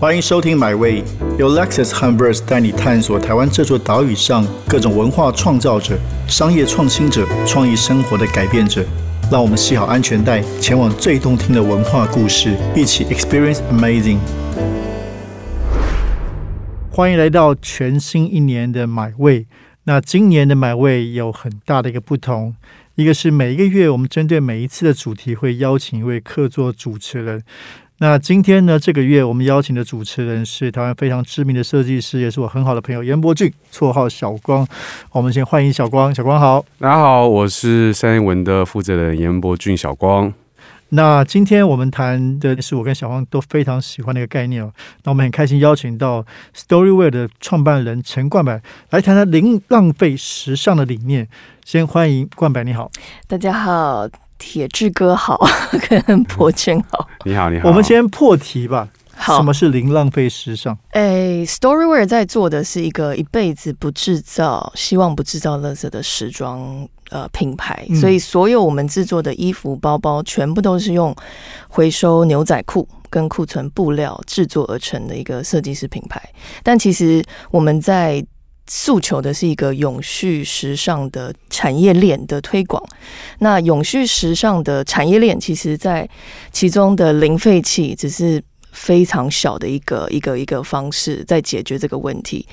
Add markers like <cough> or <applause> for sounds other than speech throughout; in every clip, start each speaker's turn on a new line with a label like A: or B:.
A: 欢迎收听《My Way》，由 Lexus h u m b e r s 带你探索台湾这座岛屿上各种文化创造者、商业创新者、创意生活的改变者。让我们系好安全带，前往最动听的文化故事，一起 Experience Amazing。欢迎来到全新一年的《My Way》。那今年的《My Way》有很大的一个不同，一个是每一个月我们针对每一次的主题会邀请一位客座主持人。那今天呢？这个月我们邀请的主持人是台湾非常知名的设计师，也是我很好的朋友严伯俊，绰号小光。我们先欢迎小光，小光好，
B: 大家好，我是三一文的负责人严伯俊，小光。
A: 那今天我们谈的是我跟小光都非常喜欢的一个概念哦。那我们很开心邀请到 Storyware 的创办人陈冠柏来谈谈零浪费时尚的理念。先欢迎冠柏，你好，
C: 大家好。铁志哥好，<laughs> 跟博君好，
B: 你好你好。
A: 我们先破题吧。
C: 好，
A: 什么是零浪费时尚？
C: 哎，Storyware 在做的是一个一辈子不制造，希望不制造垃圾的时装呃品牌，所以所有我们制作的衣服、包包，全部都是用回收牛仔裤跟库存布料制作而成的一个设计师品牌。但其实我们在诉求的是一个永续时尚的产业链的推广。那永续时尚的产业链，其实在其中的零废弃只是非常小的一个一个一个方式，在解决这个问题。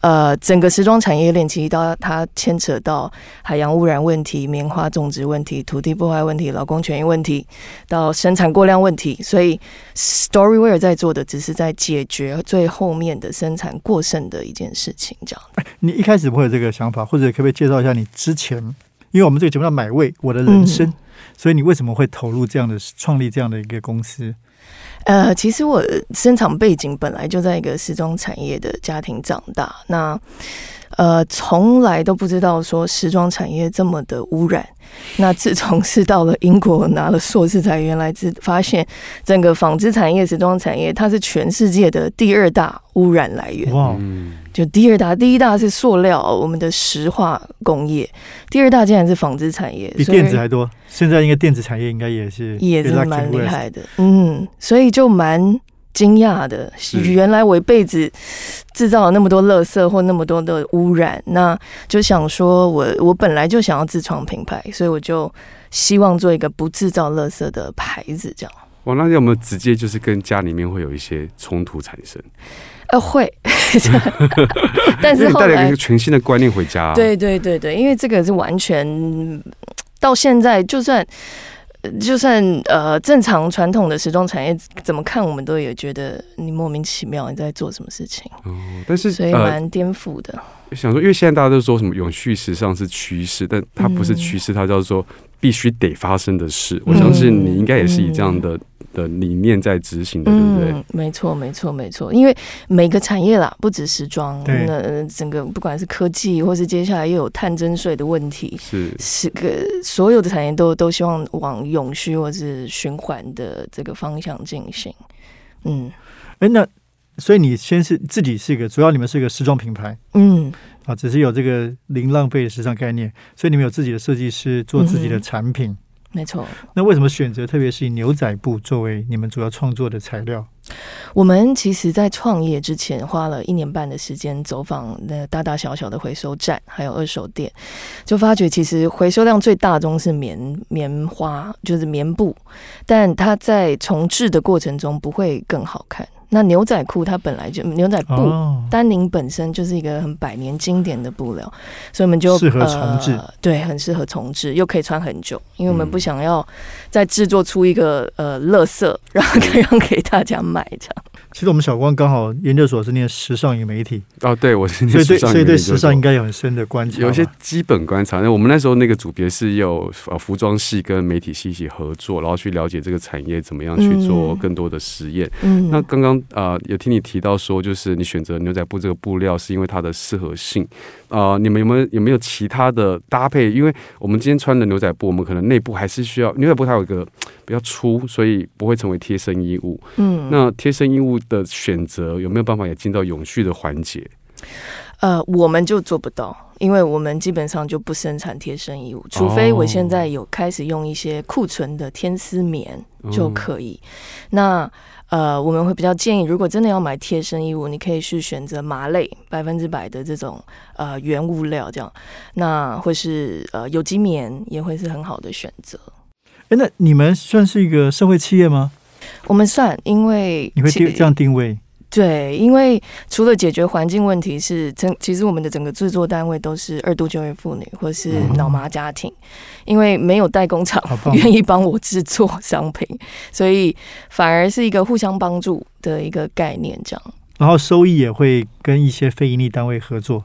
C: 呃，整个时装产业链其实到它牵扯到海洋污染问题、棉花种植问题、土地破坏问题、劳工权益问题，到生产过量问题。所以，Storyware 在做的只是在解决最后面的生产过剩的一件事情。这样，
A: 你一开始不会有这个想法，或者可不可以介绍一下你之前？因为我们这个节目叫买位，我的人生，所以你为什么会投入这样的创立这样的一个公司？
C: 呃，其实我生长背景本来就在一个时装产业的家庭长大，那呃，从来都不知道说时装产业这么的污染。那自从是到了英国拿了硕士，才原来知发现整个纺织产业、时装产业，它是全世界的第二大污染来源。哇！就第二大，第一大是塑料，我们的石化工业；第二大竟然是纺织产业，
A: 比电子还多。现在应该电子产业应该也是
C: 也是蛮厉害的，嗯，所以就蛮惊讶的。原来我一辈子制造了那么多垃圾或那么多的污染，那就想说我我本来就想要自创品牌，所以我就希望做一个不制造垃圾的牌子，这样。
B: 哇，那有没有直接就是跟家里面会有一些冲突产生？
C: 呃，会，<laughs> 但是
B: 带来一个全新的观念回家。
C: 对对对对，因为这个是完全到现在，就算就算呃正常传统的时装产业怎么看，我们都也觉得你莫名其妙你在做什么事情。哦，
B: 但是
C: 所以蛮颠覆的。
B: 想说，因为现在大家都说什么永续时尚是趋势，但它不是趋势，它叫做必须得发生的事。我相信你应该也是以这样的。的理念在执行的，对不对？
C: 没错，没错，没错。因为每个产业啦，不止时装，那整个不管是科技，或是接下来又有碳征税的问题，
B: 是
C: 是个所有的产业都都希望往永续或是循环的这个方向进行。嗯，
A: 哎，那所以你先是自己是一个，主要你们是一个时装品牌，嗯，啊，只是有这个零浪费的时尚概念，所以你们有自己的设计师做自己的产品。
C: 没错，
A: 那为什么选择特别是以牛仔布作为你们主要创作的材料？
C: 我们其实，在创业之前花了一年半的时间走访那大大小小的回收站，还有二手店，就发觉其实回收量最大宗是棉棉花，就是棉布，但它在重置的过程中不会更好看。那牛仔裤它本来就牛仔布，丹宁本身就是一个很百年经典的布料，所以我们就
A: 适合重置，
C: 对，很适合重置，又可以穿很久，因为我们不想要再制作出一个呃垃圾，然后让给大家买这样。
A: 其实我们小光刚好研究所是念时尚与媒体
B: 哦，对我是
A: 念时尚所以对时尚应该有很深的观察，
B: 有一些基本观察。那我们那时候那个组别是有呃服装系跟媒体系一起合作，然后去了解这个产业怎么样去做更多的实验。嗯，那刚刚啊有听你提到说，就是你选择牛仔布这个布料是因为它的适合性啊，你们有没有有没有其他的搭配？因为我们今天穿的牛仔布，我们可能内部还是需要牛仔布，它有一个比较粗，所以不会成为贴身衣物。嗯，那贴身衣物。的选择有没有办法也进到永续的环节？
C: 呃，我们就做不到，因为我们基本上就不生产贴身衣物，除非我现在有开始用一些库存的天丝棉就可以。那呃，我们会比较建议，如果真的要买贴身衣物，你可以去选择麻类百分之百的这种呃原物料，这样，那会是呃有机棉也会是很好的选择。
A: 哎，那你们算是一个社会企业吗？
C: 我们算，因为
A: 你会定这样定位。
C: 对，因为除了解决环境问题，是整其实我们的整个制作单位都是二度就业妇女或是脑麻家庭，因为没有代工厂愿意帮我制作商品，所以反而是一个互相帮助的一个概念，这样。
A: 然后收益也会跟一些非盈利单位合作。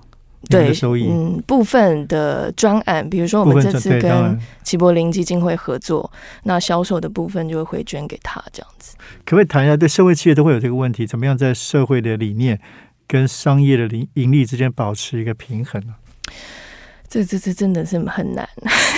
C: 对，嗯，部分的专案，比如说我们这次跟齐柏林基金会合作，那销售的部分就会回捐给他，这样子。
A: 可不可以谈一下，对社会企业都会有这个问题，怎么样在社会的理念跟商业的盈盈利之间保持一个平衡呢？
C: 这这这真的是很难，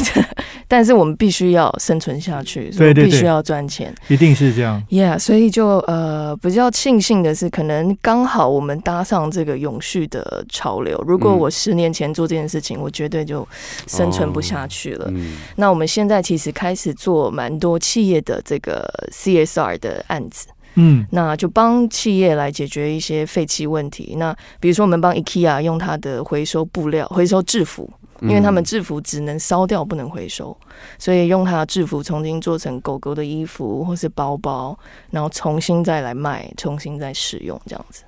C: <laughs> 但是我们必须要生存下去，所以必须要赚钱，
A: 一定是这样。
C: Yeah，所以就呃比较庆幸的是，可能刚好我们搭上这个永续的潮流。如果我十年前做这件事情，我绝对就生存不下去了。那我们现在其实开始做蛮多企业的这个 CSR 的案子。嗯，那就帮企业来解决一些废弃问题。那比如说，我们帮 IKEA 用它的回收布料回收制服，因为他们制服只能烧掉，不能回收，所以用他的制服重新做成狗狗的衣服或是包包，然后重新再来卖，重新再使用这样子。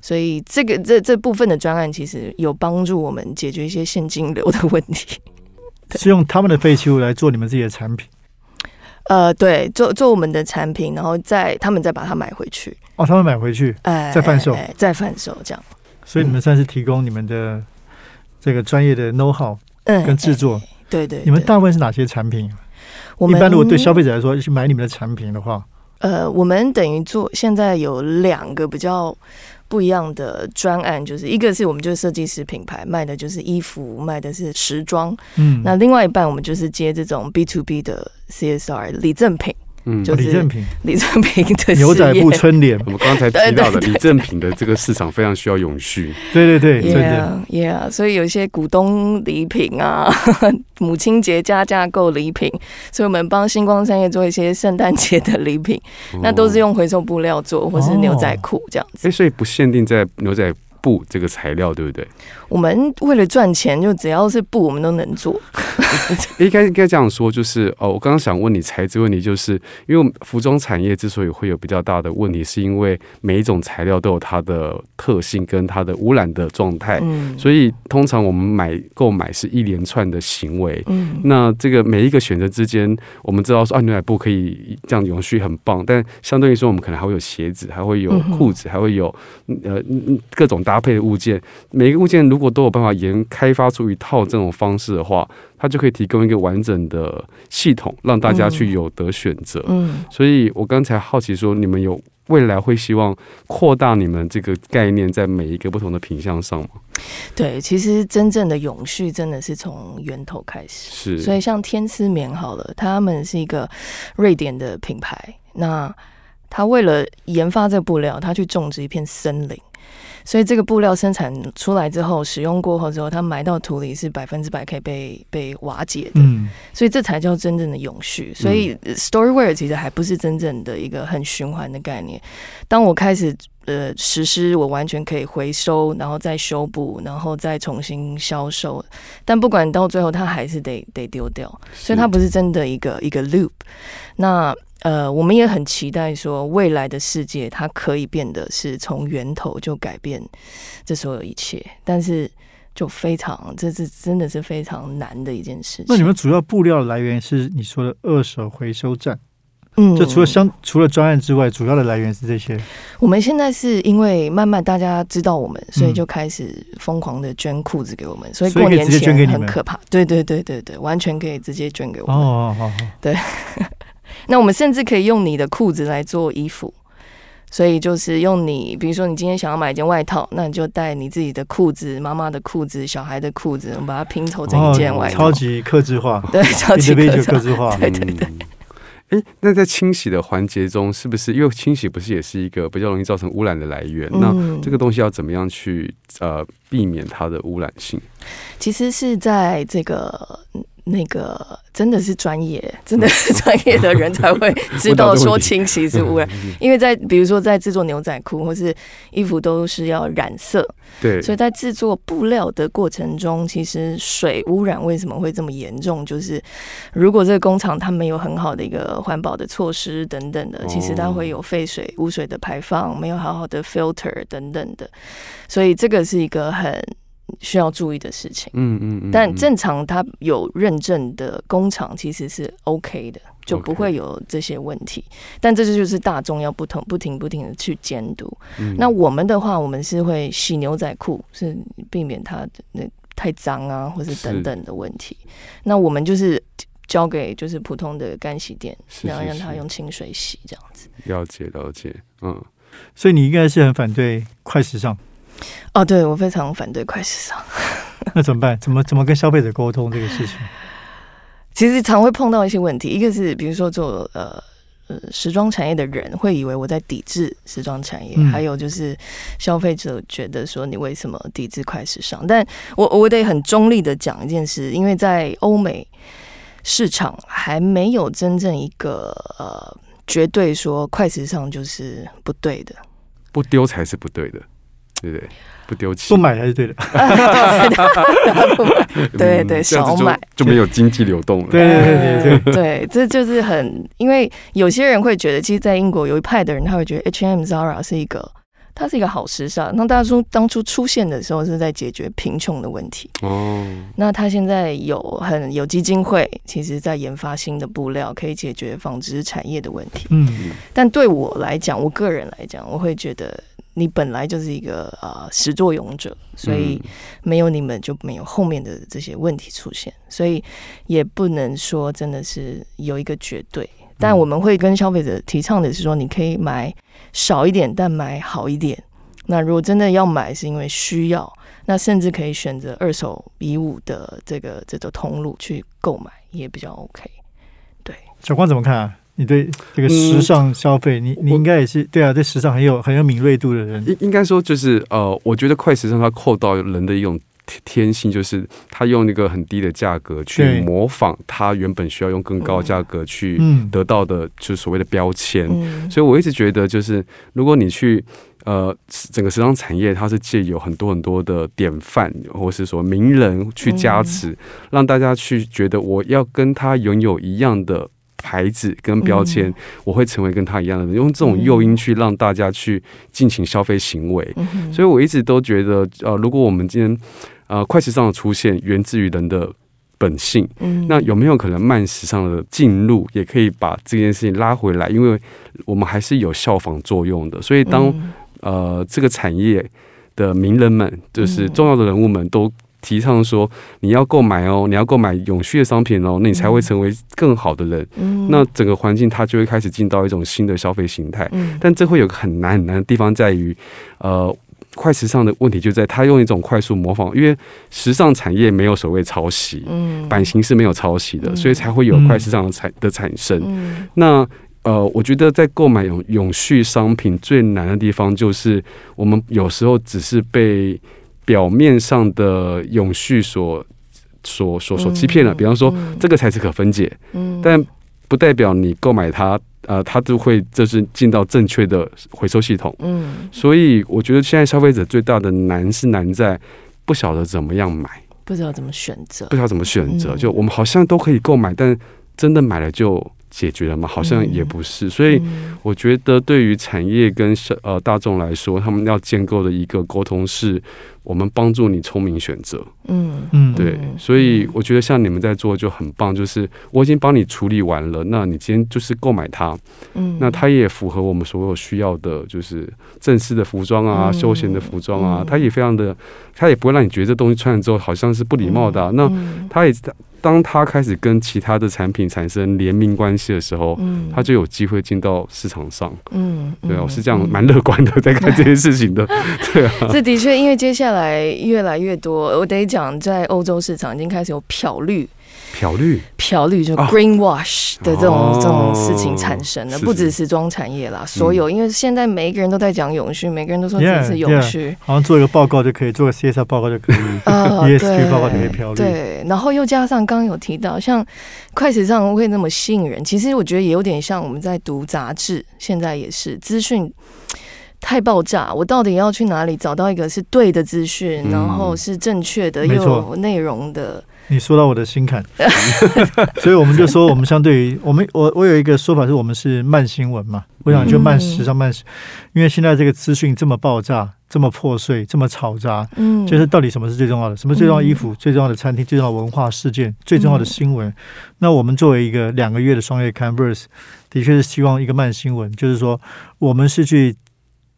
C: 所以这个这这部分的专案其实有帮助我们解决一些现金流的问题。<laughs>
A: 是用他们的废弃物来做你们自己的产品。
C: 呃，对，做做我们的产品，然后再他们再把它买回去。
A: 哦，他们买回去，哎，再贩售，
C: 再贩售这样。
A: 所以你们算是提供你们的这个专业的 know how，嗯，跟制作。
C: 对对。
A: 你们大部分是哪些产品？我们一般如果对消费者来说去买你们的产品的话，
C: 呃，我们等于做现在有两个比较。不一样的专案，就是一个是我们就是设计师品牌卖的就是衣服，卖的是时装，嗯，那另外一半我们就是接这种 B to B 的 CSR 礼赠品。
A: 嗯，就是李正平，
C: 李正平的
A: 牛仔布春联，
B: 我们刚才提到的李正平的这个市场非常需要永续。
A: 对对对
C: ，Yeah，Yeah，所以有一些股东礼品啊，<laughs> 母亲节加价购礼品，所以我们帮星光三业做一些圣诞节的礼品，那都是用回收布料做，或是牛仔裤这样子。
B: 哎，所以不限定在牛仔。布这个材料对不对？
C: 我们为了赚钱，就只要是布，我们都能做。<laughs>
B: 应该应该这样说，就是哦，我刚刚想问你材质问题，就是因为服装产业之所以会有比较大的问题，是因为每一种材料都有它的特性跟它的污染的状态。嗯，所以通常我们买购买是一连串的行为。嗯，那这个每一个选择之间，我们知道说啊，牛仔布可以这样永续很棒，但相对于说，我们可能还会有鞋子，还会有裤子，还会有呃各种。搭配的物件，每一个物件如果都有办法研开发出一套这种方式的话，它就可以提供一个完整的系统，让大家去有得选择。嗯，所以我刚才好奇说，你们有未来会希望扩大你们这个概念在每一个不同的品相上吗？
C: 对，其实真正的永续真的是从源头开始。
B: 是，
C: 所以像天丝棉好了，他们是一个瑞典的品牌，那他为了研发这布料，他去种植一片森林。所以这个布料生产出来之后，使用过后之后，它埋到土里是百分之百可以被被瓦解的。嗯，所以这才叫真正的永续。所以 Storywear 其实还不是真正的一个很循环的概念。当我开始呃实施，我完全可以回收，然后再修补，然后再重新销售。但不管到最后，它还是得得丢掉。所以它不是真的一个一个 loop。那呃，我们也很期待说，未来的世界它可以变得是从源头就改变这所有一切，但是就非常，这是真的是非常难的一件事情。
A: 那你们主要布料来源是你说的二手回收站，嗯，就除了相除了专案之外，主要的来源是这些。
C: 我们现在是因为慢慢大家知道我们，所以就开始疯狂的捐裤子给我们，所以过年前很可怕。对对对对对，完全可以直接捐给我们。哦，好好，对。那我们甚至可以用你的裤子来做衣服，所以就是用你，比如说你今天想要买一件外套，那你就带你自己的裤子、妈妈的裤子、小孩的裤子，我们把它拼凑成一件外套，
A: 超级克制化，<laughs>
C: 对，超级克
A: 制化，
C: 对对 <laughs> 对。
B: 哎，那在清洗的环节中，是不是因为清洗不是也是一个比较容易造成污染的来源？那这个东西要怎么样去呃避免它的污染性？
C: 其实是在这个那个真的是专业，真的是专业的人才会 <laughs> 知道说清洗是污染，因为在比如说在制作牛仔裤或是衣服都是要染色，
B: 对，
C: 所以在制作布料的过程中，其实水污染为什么会这么严重？就是如果这个工厂它没有很好的一个环保的措施等等的，其实它会有废水、污水的排放，没有好好的 filter 等等的，所以这个是一个很。需要注意的事情，
B: 嗯嗯嗯，
C: 但正常它有认证的工厂其实是 OK 的，就不会有这些问题。但这就是大众要不同不停不停的去监督。那我们的话，我们是会洗牛仔裤，是避免它那太脏啊，或是等等的问题。那我们就是交给就是普通的干洗店，然后让他用清水洗这样子。
B: 了解了解，嗯，
A: 所以你应该是很反对快时尚。
C: 哦，对我非常反对快时尚。<laughs>
A: 那怎么办？怎么怎么跟消费者沟通这个事情？<laughs>
C: 其实常会碰到一些问题，一个是比如说做呃呃时装产业的人会以为我在抵制时装产业，还有就是消费者觉得说你为什么抵制快时尚？但我我得很中立的讲一件事，因为在欧美市场还没有真正一个呃绝对说快时尚就是不对的，
B: 不丢才是不对的。对不对？不丢弃，
A: 不买才是对的。<laughs>
C: 对对，少买
B: 就没有经济流动了。
A: 对对对对
C: 对，这就是很，因为有些人会觉得，其实，在英国有一派的人，他会觉得 H&M、Zara 是一个，它是一个好时尚。那大初当初出现的时候，是在解决贫穷的问题。哦，那他现在有很有基金会，其实在研发新的布料，可以解决纺织产业的问题。嗯，但对我来讲，我个人来讲，我会觉得。你本来就是一个呃始作俑者，所以没有你们就没有后面的这些问题出现，所以也不能说真的是有一个绝对。但我们会跟消费者提倡的是说，你可以买少一点，但买好一点。那如果真的要买是因为需要，那甚至可以选择二手比五的这个这种通路去购买，也比较 OK。对，
A: 小光怎么看啊？你对这个时尚消费，你你应该也是对啊，对时尚很有很有敏锐度的人。
B: 应应该说就是呃，我觉得快时尚它扣到人的一种天性，就是他用那个很低的价格去模仿他原本需要用更高价格去得到的，就是所谓的标签。所以我一直觉得，就是如果你去呃整个时尚产业，它是借有很多很多的典范，或是说名人去加持，让大家去觉得我要跟他拥有一样的。牌子跟标签，我会成为跟他一样的人，用这种诱因去让大家去进行消费行为。所以我一直都觉得，呃，如果我们今天呃快时尚的出现源自于人的本性，那有没有可能慢时尚的进入也可以把这件事情拉回来？因为我们还是有效仿作用的。所以当呃这个产业的名人们，就是重要的人物们都。提倡说你要购买哦，你要购买永续的商品哦，那你才会成为更好的人。那整个环境它就会开始进到一种新的消费形态。但这会有个很难很难的地方在于，呃，快时尚的问题就在它用一种快速模仿，因为时尚产业没有所谓抄袭，版型是没有抄袭的，所以才会有快时尚的产的产生。那呃，我觉得在购买永永续商品最难的地方，就是我们有时候只是被。表面上的永续所所所所欺骗了，比方说这个材质可分解，但不代表你购买它，呃，它就会就是进到正确的回收系统。嗯，所以我觉得现在消费者最大的难是难在不晓得怎么样买，
C: 不知道怎么选择，
B: 不知道怎么选择。就我们好像都可以购买，但真的买了就。解决了吗？好像也不是，所以我觉得对于产业跟呃大众来说，他们要建构的一个沟通是，我们帮助你聪明选择。嗯。嗯，对，所以我觉得像你们在做就很棒，就是我已经帮你处理完了，那你今天就是购买它，嗯，那它也符合我们所有需要的，就是正式的服装啊，休闲的服装啊，它也非常的，它也不会让你觉得这东西穿了之后好像是不礼貌的。那它也当他开始跟其他的产品产生联名关系的时候，嗯，他就有机会进到市场上，嗯，对啊，我是这样蛮乐观的在看这件事情的，<laughs> 对啊，
C: 这的确，因为接下来越来越多，我得讲，在欧洲市场已经开始有漂绿
B: 漂绿，
C: 漂绿就
B: 哦
C: greenwash 的这种、
B: 哦
C: 这种事情产生的，
B: 是
C: 不止
B: 是
C: 时装产业啦，所有，因为现在每一个人都在讲永续，每个人都说自己
A: Yeah,
C: 是永续。
A: 好像做一个报告就可以，做个 CSR 报告就可以。<laughs>
C: 啊 <laughs>
A: ESG 报告就可以漂绿
C: 对，然后又加上刚刚有提到，像快时尚会那么吸引人，其实我觉得也有点像我们在读杂志，现在也是资讯太爆炸，我到底要去哪里找到一个是对的资讯，
B: 嗯
C: 然后是正确的又有内容的？
A: 你说到我的心坎，<laughs> 所以我们就说，我们相对于我们，我我有一个说法是我们是慢新闻嘛，我想就慢时尚慢时，因为现在这个资讯这么爆炸，这么破碎，这么嘈杂，
C: 嗯，
A: 就是到底什么是最重要的？什么最重要的衣服？最重要的餐厅？最重要的文化事件？最重要的新闻？那我们作为一个两个月的双月刊 Verse，的确是希望一个慢新闻，就是说我们是去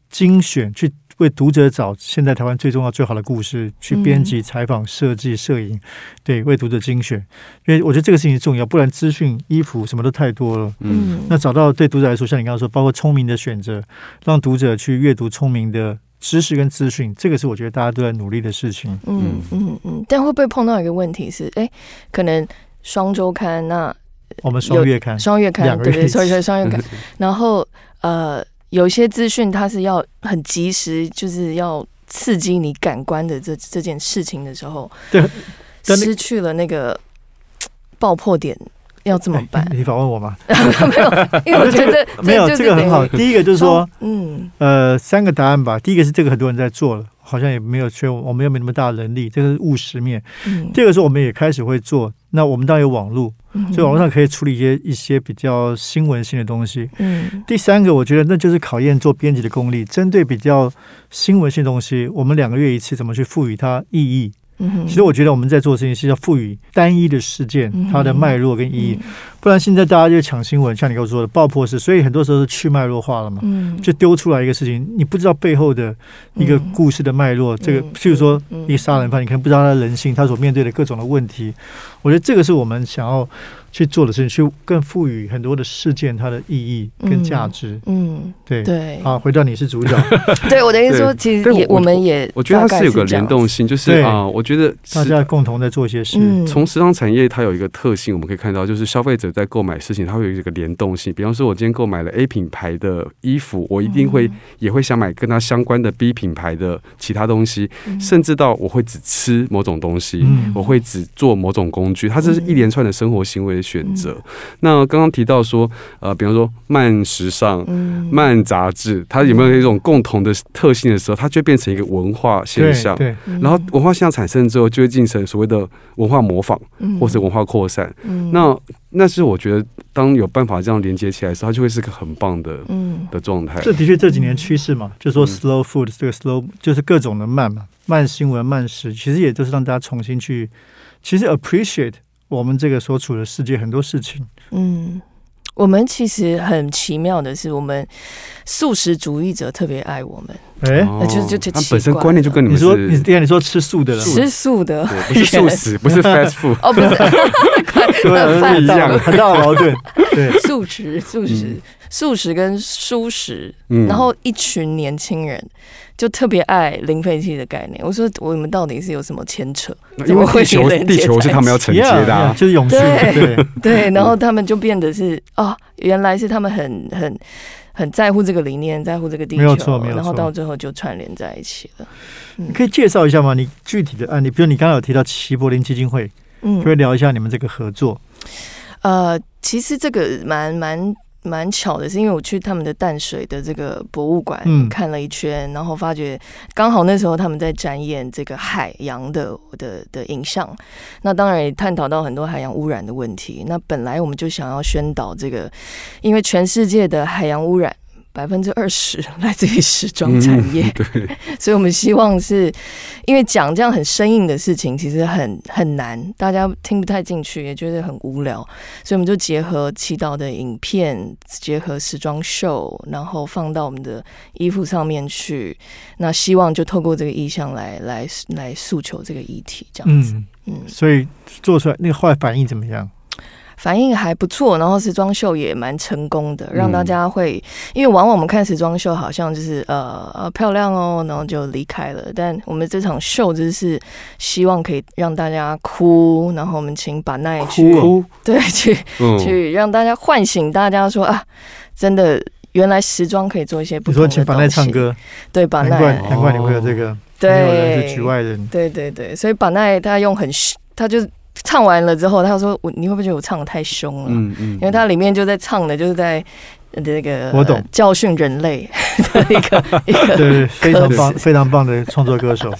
A: 精选去。为读者找现在台湾最重要、最好的故事，去编辑、采访、设计、摄影，对，为读者精选。因为我觉得这个事情重要，不然资讯、衣服什么都太多了。
B: 嗯，
A: 那找到对读者来说，像你刚刚说，包括聪明的选择，让读者去阅读聪明的知识跟资讯，这个是我觉得大家都在努力的事情。
C: 嗯。嗯。嗯，但会不会碰到一个问题是，哎，可能双周刊那
A: 我们双月刊，
C: 双月刊对对，所以双月刊，然后呃，有些资讯它是要很及时，就是要刺激你感官的这这件事情的时候，
A: 对
C: 失去了那个爆破点，要怎么办
A: 哎？你访问我吗？<laughs>
C: 没有，因为我觉得 <laughs>
A: 没有，这个很好。第一个就是说，
C: 嗯
A: 呃，三个答案吧。第一个是这个很多人在做了，好像也没有缺，我们又没那么大的能力，这个是务实面。
C: 嗯
A: 第二个是我们也开始会做，那我们当然有网络，
C: 嗯
A: 所以网络上可以处理一些一些比较新闻性的东西。
C: 嗯。
A: 第三个，我觉得那就是考验做编辑的功力，针对比较新闻性的东西，我们两个月一次怎么去赋予它意义。
C: 嗯
A: 其实我觉得我们在做的事情是要赋予单一的事件
C: 嗯
A: 它的脉络跟意义，
C: 嗯
A: 不然现在大家就抢新闻，像你跟我说的爆破式，所以很多时候是去脉络化了嘛。
C: 嗯
A: 就丢出来一个事情，你不知道背后的一个
C: 嗯
A: 故事的脉络。这个，
C: 嗯
A: 譬如说
C: 嗯
A: 一个杀人犯，你可能不知道他的人性，他所面对的各种的问题。我觉得这个是我们想要去做的事情，去更赋予很多的事件它的意义跟价值。
C: 嗯
A: 对，
C: 对
A: 啊，回到你是主角，<laughs>
C: 对我的意思说，其实也
B: 我
C: 我们也
B: 我觉得它是有个联动性，就是啊、我觉得
A: 大家共同在做一些事。
C: 嗯
B: 从时尚产业，它有一个特性，我们可以看到，就是消费者在购买事情，它会有一个联动性。比方说，我今天购买了 A 品牌的衣服，我一定会、也会想买跟它相关的 B 品牌的其他东西，
C: 嗯
B: 甚至到我会只吃某种东西，
A: 嗯
B: 我会只做某种工具，它这是一连串的生活行为的选择。
C: 嗯
B: 那刚刚提到说，呃，比方说慢时尚。
C: 嗯
B: 慢杂志，它有没有一种共同的特性的时候，它就变成一个文化现象。
A: 对，
C: 嗯
B: 然后文化现象产生之后，就会进行所谓的文化模仿，
C: 嗯
B: 或是文化扩散。
C: 嗯
B: 那那是我觉得，当有办法这样连接起来的时候，它就会是个很棒的
C: 嗯
B: 的状态。
A: 这的确这几年趋势嘛，就说
B: 嗯
A: slow food 这个 slow 就是各种的慢嘛，慢新闻、慢食，其实也都是让大家重新去，其实 appreciate 我们这个所处的世界很多事情。
C: 嗯，我们其实很奇妙的是，我们素食主义者特别爱我们，
A: 哎、
B: 哦
C: 就就就
B: 他本身
C: 奇怪
B: 观念就跟你们
A: 你说你
B: 是
A: 对啊，你说吃素的人，
C: 吃素的
B: 对，不是 <laughs> 素食，不是 fast food。
C: 哦，不是 <laughs>
A: 对一样，很大的矛盾。对，<laughs>
C: 素食、素食、素食跟蔬食，
B: 嗯
C: 然后一群年轻人就特别爱零废弃的概念。我说我们到底是有什么牵扯？
B: 那因为地球地球是他们要承接的、啊
A: yeah，就是永续。
C: 对
A: 对，
C: 对，然后他们就变得是哦，原来是他们很很很在乎这个理念，在乎这个地
A: 没有
C: 球，
A: 错没有错
C: 然后到最后就串联在一起了。
A: 你可以介绍一下吗？你具体的案例，比如你刚刚有提到齐柏林基金会，
C: 嗯
A: 可以聊一下你们这个合作？
C: 呃，其实这个蛮蛮蛮巧的，是因为我去他们的淡水的这个博物馆
A: 嗯
C: 看了一圈，然后发觉刚好那时候他们在展演这个海洋的的的影像，那当然也探讨到很多海洋污染的问题。那本来我们就想要宣导这个，因为全世界的海洋污染。百分之二十 <laughs> 来自于时装产业，
B: 嗯对，<laughs>
C: 所以我们希望是，因为讲这样很生硬的事情，其实很很难，大家听不太进去，也觉得很无聊，所以我们就结合祈祷的影片，结合时装秀，然后放到我们的衣服上面去。那希望就透过这个意向来来来诉求这个议题，这样子。
A: 嗯，
C: 嗯，
A: 所以做出来那个后来反应怎么样？
C: 反应还不错，然后时装秀也蛮成功的，让大家会，因为往往我们看时装秀好像就是呃呃漂亮哦，然后就离开了。但我们这场秀就是希望可以让大家哭，然后我们请把奈去
B: 哭，<laughs>
C: 对，去去让大家唤醒大家说啊，真的原来时装可以做一些不同的
A: 请把奈唱歌，
C: 对，把奈。
A: 难怪难怪你会有这个，
C: 对，
A: 是局外人，
C: 对对对，所以把奈他用很他就。唱完了之后，他说：“我你会不会觉得我唱的太凶了？嗯嗯，因为他里面就在唱的，就是在这个
A: 我懂
C: 教训人类的一个 <laughs> 一个
A: 对非常棒非常棒的创作歌手。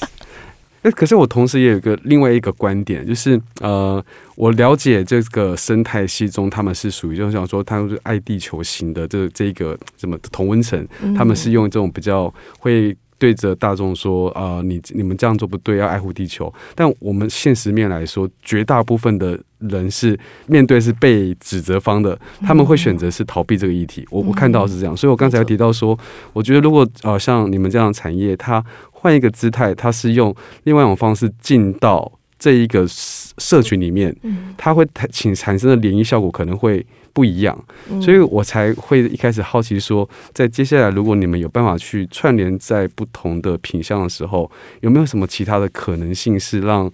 B: 哎，可是我同时也有一个另外一个观点，就是呃，我了解这个生态系中，他们是属于就是想说，他们是爱地球型的这这个什么同温层，他们是用这种比较会。”对着大众说啊，你你们这样做不对，要爱护地球。但我们现实面来说，绝大部分的人是面对是被指责方的，他们会选择是逃避这个议题。我我看到是这样，所以我刚才提到说，我觉得如果呃像你们这样的产业，它换一个姿态，它是用另外一种方式进到这一个社群里面，它会产产生的涟漪效果可能会。不一样，所以我才会一开始好奇说，在接下来如果你们有办法去串联在不同的品相的时候，有没有什么其他的可能性是让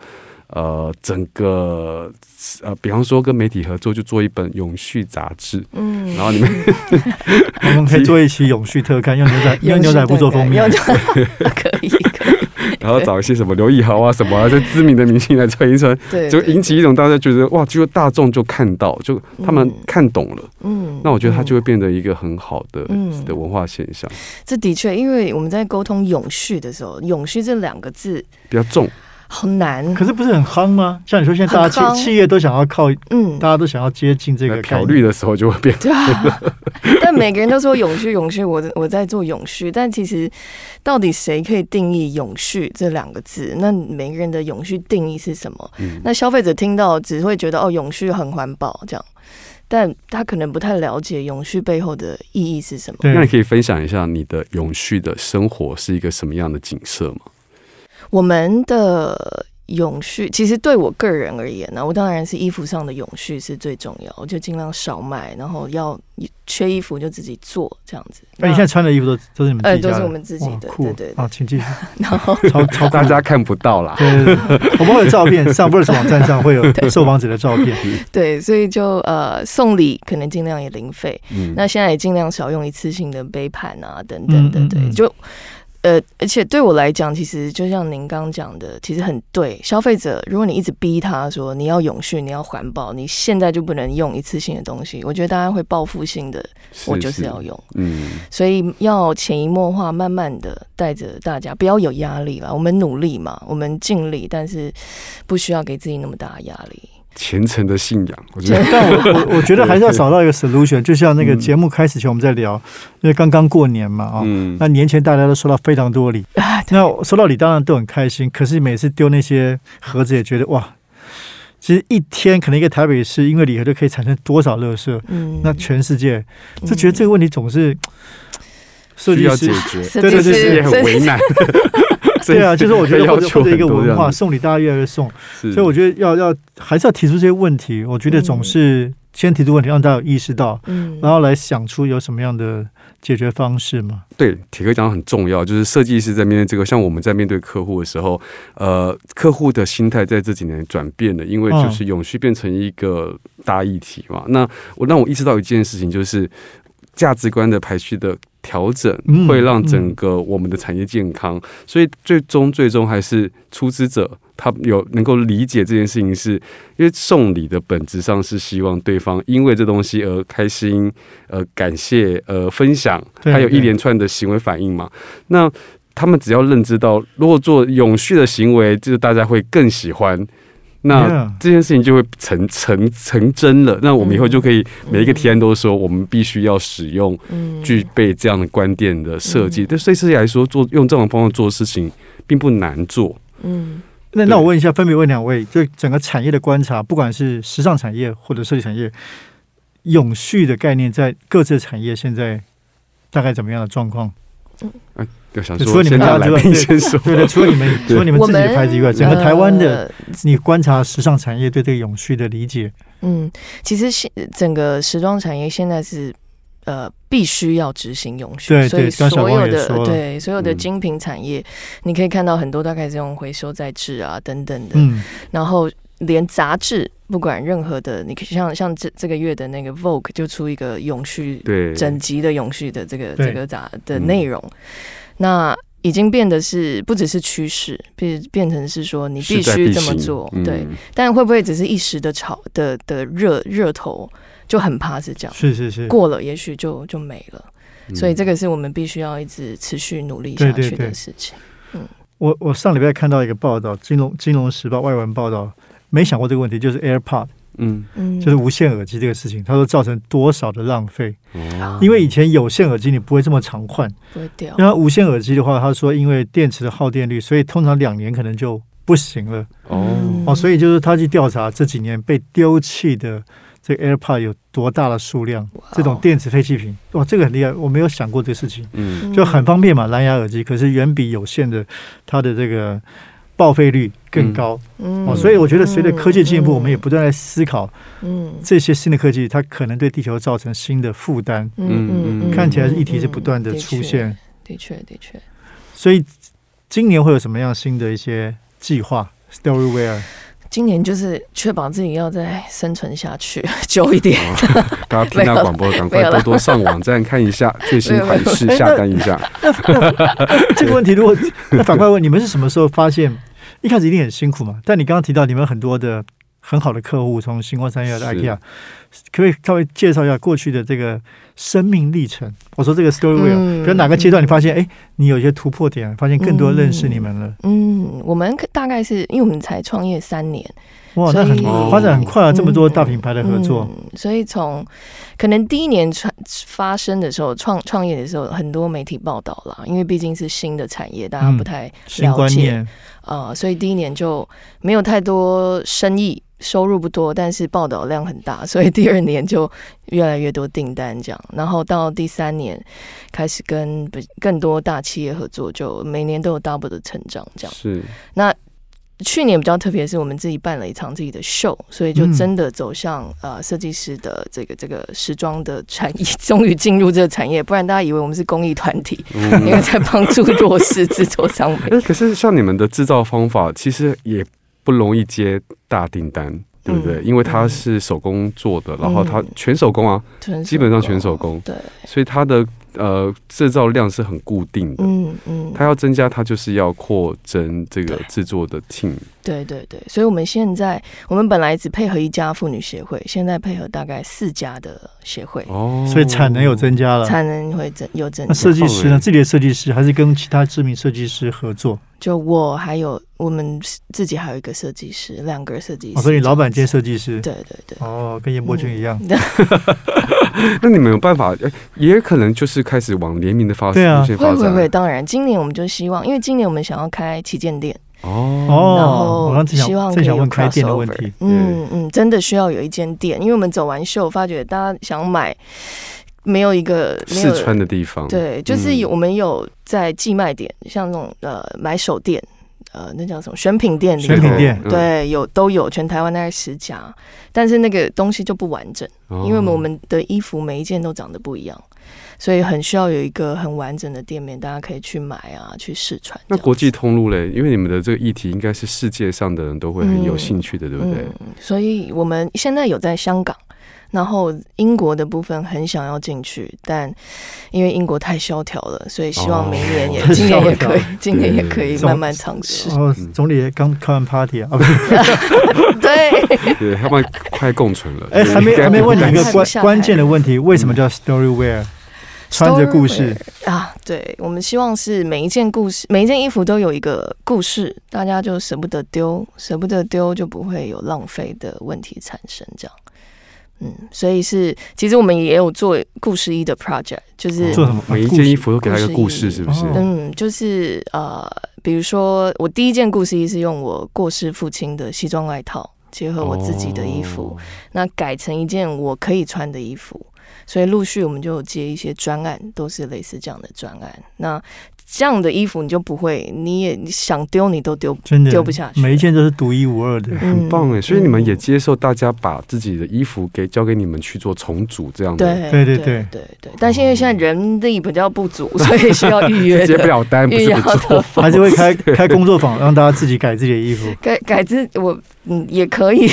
B: 呃整个呃，比方说跟媒体合作，就做一本永续杂志，嗯，然后你们 <laughs>
A: 我们可以做一期永续特刊，用牛仔 <laughs> 用牛仔布做封面，
C: 可以 <laughs> 可以。
B: 然后找一些什么刘以豪啊什么啊这知名的明星来穿一穿，就引起一种大家觉得哇，就大众就看到，就他们看懂了，嗯，那我觉得它就会变得一个很好的的文化现象。
C: 这的确，因为我们在沟通永续的时候，永续这两个字
B: 比较重。
C: 好难，
A: 可是不是很夯吗？像你说，现在大家企企业都想要靠，嗯，大家都想要接近这个
B: 考虑的时候就会变。
C: 对啊，<laughs> 但每个人都说永续，永续，我我在做永续，但其实到底谁可以定义永续这两个字？那每个人的永续定义是什么？那消费者听到只会觉得哦，永续很环保这样，但他可能不太了解永续背后的意义是什么。
B: 那你可以分享一下你的永续的生活是一个什么样的景色吗？
C: 我们的永续，其实对我个人而言呢，我当然是衣服上的永续是最重要，我就尽量少买，然后要缺衣服就自己做这样子。
A: 那你现在穿的衣服都都是你们自己
C: 的？都是我们自己的，对对。
A: 啊，请继续。<laughs>
C: 然后
A: 超超
B: 大家看不到啦。
A: 对对对，<laughs> 我们会有照片，上 Verse 网站上会有受访者的照片。<laughs>
C: 对，所以就呃送礼可能尽量也零费，嗯那现在也尽量少用一次性的杯盘啊等等的，对就。呃，而且对我来讲，其实就像您刚讲的，其实很对。消费者，如果你一直逼他说你要永续，你要环保，你现在就不能用一次性的东西，我觉得大家会报复性的，我就是要用。嗯，所以要潜移默化，慢慢的带着大家，不要有压力了。我们努力嘛，我们尽力，但是不需要给自己那么大压力。
B: 虔诚的信仰，我觉得，<laughs>
A: 但我我我觉得 <laughs> 还是要找到一个 solution。就像那个节目开始前我们在聊，因为刚刚过年嘛，啊，那年前大家都收到非常多礼，那收到礼当然都很开心。可是每次丢那些盒子，也觉得哇，其实一天可能一个台北市因为礼盒就可以产生多少垃圾？嗯，那全世界就觉得这个问题总是
B: 需要解决，
A: 对对对，
B: 也很为难。<laughs>
A: 对啊，就是我觉得或者或者一个文化送礼，大家越来越送，所以我觉得要要还是要提出这些问题。我觉得总是先提出问题，让大家有意识到，嗯，然后来想出有什么样的解决方式嘛。
B: 对，铁哥讲的很重要，就是设计师在面对这个，像我们在面对客户的时候，呃，客户的心态在这几年转变了，因为就是永续变成一个大议题嘛。那我让我意识到一件事情，就是价值观的排序的。调整会让整个我们的产业健康，所以最终最终还是出资者他有能够理解这件事情，是因为送礼的本质上是希望对方因为这东西而开心，呃，感谢，呃，分享，还有一连串的行为反应嘛。那他们只要认知到，如果做永续的行为，就是大家会更喜欢。那这件事情就会成成成真了。那我们以后就可以每一个提案都说，我们必须要使用具备这样的观点的设计。对设计来说，做用这种方法做事情并不难做。
A: 嗯，那那我问一下，分别问两位，就整个产业的观察，不管是时尚产业或者设计产业，永续的概念在各自产业现在大概怎么样的状况？
B: 哎，就想
A: 除了你们家之外，对
B: 先说。
A: 对对，除了你们 <laughs> 除了你们自己的
C: 们
A: 牌子以外，整个台湾的，
C: 呃
A: 你观察时尚产业对这个永续的理解，
C: 嗯，其实现整个时装产业现在是呃必须要执行永续，
A: 对
C: 所以
A: 对刚小
C: 所有的
A: 光也说
C: 对所有的
B: 嗯。
C: 精品产业，你可以看到很多大概是用回收再制啊等等的，
A: 嗯，
C: 然后连杂志不管任何的，你可以像像这这个月的那个 Vogue 就出一个永续
B: 对，
C: 整集的永续的这个这个杂的
B: 嗯。
C: 内容，那已经变得是不只是趋势，变变成是说你必须这么
B: 行
C: 做，
B: 嗯。
C: 对。但会不会只是一时的炒的的热热头，就很怕是这样，
A: 是是是，
C: 过了也许就就没了。
B: 嗯。
C: 所以这个是我们必须要一直持续努力下去
A: 对对对
C: 的事情。
A: 我我上礼拜看到一个报道，《金融金融时报》外文报道，没想过这个问题，就是 AirPod，
B: 嗯，
C: 嗯，
A: 就是无线耳机这个事情，他说造成多少的浪费？
B: 哦，
A: 因为以前有线耳机你不会这么常换，
C: 不会掉。
A: 因。为无线耳机的话，他说因为电池的耗电率，所以通常两年可能就不行了。
B: 哦，
A: 哦，所以就是他去调查这几年被丢弃的这个 AirPod 有多大的数量，这种电子废弃品，哇，这个很厉害，我没有想过这个事情，
B: 嗯，
A: 就很方便嘛，蓝牙耳机，可是远比有线的它的这个报废率更高、
C: 嗯
A: 哦，所以我觉得随着科技进步，
C: 嗯
A: 我们也不断在思考
C: 嗯
A: 这些新的科技，它可能对地球造成新的负担，
B: 嗯嗯
A: 看起来议题是不断的出现，
C: 嗯的确的确。
A: 所以今年会有什么样新的一些计划？Storyware
C: 今年就是确保自己要再生存下去 <laughs> 久一点。
B: 大家听到广播，赶快多多上网站看一下最新款式，<laughs> 下单一下。
A: 这个问题，如果那反过来问，你们是什么时候发现？一开始一定很辛苦嘛，但你刚刚提到你们很多的很好的客户，从星光三月
B: 到
A: IKEA，可以稍微介绍一下过去的这个生命历程？我说这个 story
C: 嗯。
A: 比如哪个阶段你发现，哎、你有一些突破点，发现更多认识你们了，
C: 嗯，我们大概是因为我们才创业三年，
A: 哇，那很发展很快啊，这么多大品牌的合作，
C: 嗯所以从可能第一年创发生的时候，创创业的时候，很多媒体报道啦，因为毕竟是新的产业，大家
A: 嗯
C: 不太
A: 新
C: 了解，
A: 观念，
C: 呃，所以第一年就没有太多生意。收入不多，但是报道量很大，所以第二年就越来越多订单这样。然后到第三年开始跟不更多大企业合作，就每年都有 double 的成长这样。
B: 是，
C: 去年比较特别，是我们自己办了一场自己的秀，所以就
A: 嗯
C: 真的走向、呃设计师的这个这个时装的产业，终于进入这个产业。不然大家以为我们是公益团体，
B: 嗯
C: 因为在帮助弱势制作商品。
B: 哎，<laughs> 可是像你们的制造方法，其实也不容易接大订单，对不对？
C: 嗯
B: 因为它是手工做的，然后它
C: 嗯
B: 全手工啊，
C: 纯
B: 基本上全手工，
C: 对，
B: 所以它的呃制造量是很固定的。
C: 嗯嗯，
B: 它要增加，它就是要扩增这个制作的 team。
C: 对对对，所以我们现在我们本来只配合一家妇女协会，现在配合大概四家的协会，
B: 哦
A: 所以产能有增加了。
C: 产能会增有增
A: 那
C: 加。
A: 设计师呢？自己的设计师还是跟其他知名设计师合作？
C: 就我还有我们自己还有一个设计师，两个设计师。
A: 哦，所以你老板兼设计师
C: 子。对对对。
A: 哦，跟严伯君一样。
C: 嗯 <laughs>
B: 那你们有办法，哎也可能就是开始往联名的发
A: 对啊
B: 发展。
C: 会会会，当然，今年我们就希望，因为今年我们想要开旗舰店，
B: 哦。
C: 然后希望可以有
A: 想正想问开店的
C: crossover
A: 问题。
C: 嗯嗯，真的需要有一间店，因为我们走完秀，发觉大家想买，没有一个没有
B: 试穿的地方，
C: 对，就是
B: 嗯。
C: 有、我们有在寄卖点，像那种呃买手店，呃那叫什么选品店里头，
A: 选品店
B: 嗯。
C: 对，有都有，全台湾大概十家，但是那个东西就不完整，
B: 哦。
C: 因为我们的衣服每一件都长得不一样。所以很需要有一个很完整的店面，大家可以去买啊，去试穿。
B: 那国际通路嘞，因为你们的这个议题应该是世界上的人都会很有
C: 嗯
B: 兴趣的，对不对？
C: 嗯，所以我们现在有在香港，然后英国的部分很想要进去，但因为英国太萧条了，所以希望明年也、
A: 哦
C: 今年也可以，<laughs> 今年也可以慢慢尝试。
A: 哦，
B: 嗯
A: 总理刚开完 party 啊，<laughs>
C: 对，
B: 对，他们快共存了。
A: 哎，
B: 对
A: 还没还没问你一个关关键的问题，为什么叫 story wear？穿着故事，
C: 啊，对，我们希望是每一件故事，每一件衣服都有一个故事，大家就舍不得丢，舍不得丢就不会有浪费的问题产生，这样。嗯，所以是，其实我们也有做故事一的 project，就是
A: 做什么
B: 每一件衣服都给他一个故事，是不是？
A: 哦
C: 嗯，就是呃，比如说我第一件故事衣是用我过世父亲的西装外套，结合我自己的衣服，
B: 哦
C: 那改成一件我可以穿的衣服。所以陆续我们就接一些专案，都是类似这样的专案。那这样的衣服你就不会，你也想丢你都丢
A: 真的
C: 丢不下去，
A: 每一件都是独一无二的。
B: 很棒哎！所以你们也
C: 嗯
B: 接受大家把自己的衣服给交给你们去做重组这样的，
C: 对
A: 对对
C: 对
A: 对。
C: 但现在现在人力比较不足，所以需要预约 <laughs>
B: 接不。了单，不
C: 预约
B: 是做。
C: 的
A: 还是会开开工作坊，让大家自己改自己的衣服。<laughs>
C: 改改自我嗯也可以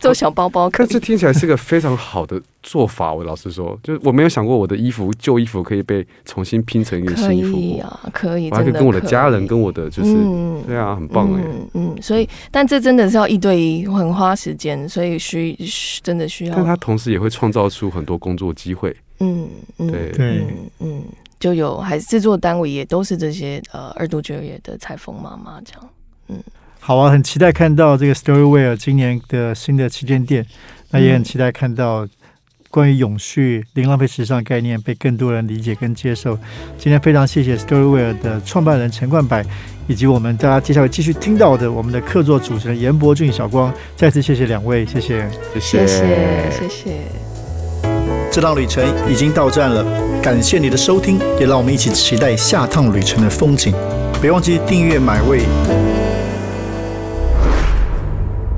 C: 做小包包，可
B: 可这
C: 以。
B: 听起来是个非常好的做法。我老实说，就是我没有想过我的衣服旧衣服可以被重新拼成一个新衣服过，
C: 以啊，可以，
B: 我还可以跟我的家人、跟我的就是，
C: 嗯
B: 对啊，很棒哎。
C: 嗯嗯，所以但这真的是要一对一，很花时间，所以需需真的需要
B: 但他同时也会创造出很多工作机会。
C: 嗯嗯
B: 对
A: 对
C: 嗯嗯，就有还是制作单位也都是这些呃二度就业的裁缝妈妈这样。
A: 好啊，很期待看到这个 Storyware 今年的新的旗舰店，那也很期待看到关于永续、零浪费时尚概念被更多人理解跟接受。今天非常谢谢 Storyware 的创办人陈冠柏，以及我们大家接下来继续听到的我们的客座主持人严伯俊、小光，再次谢谢两位，谢谢。
B: 谢
C: 谢谢谢谢。
A: 这趟旅程已经到站了，感谢你的收听，也让我们一起期待下趟旅程的风景。别忘记订阅买位。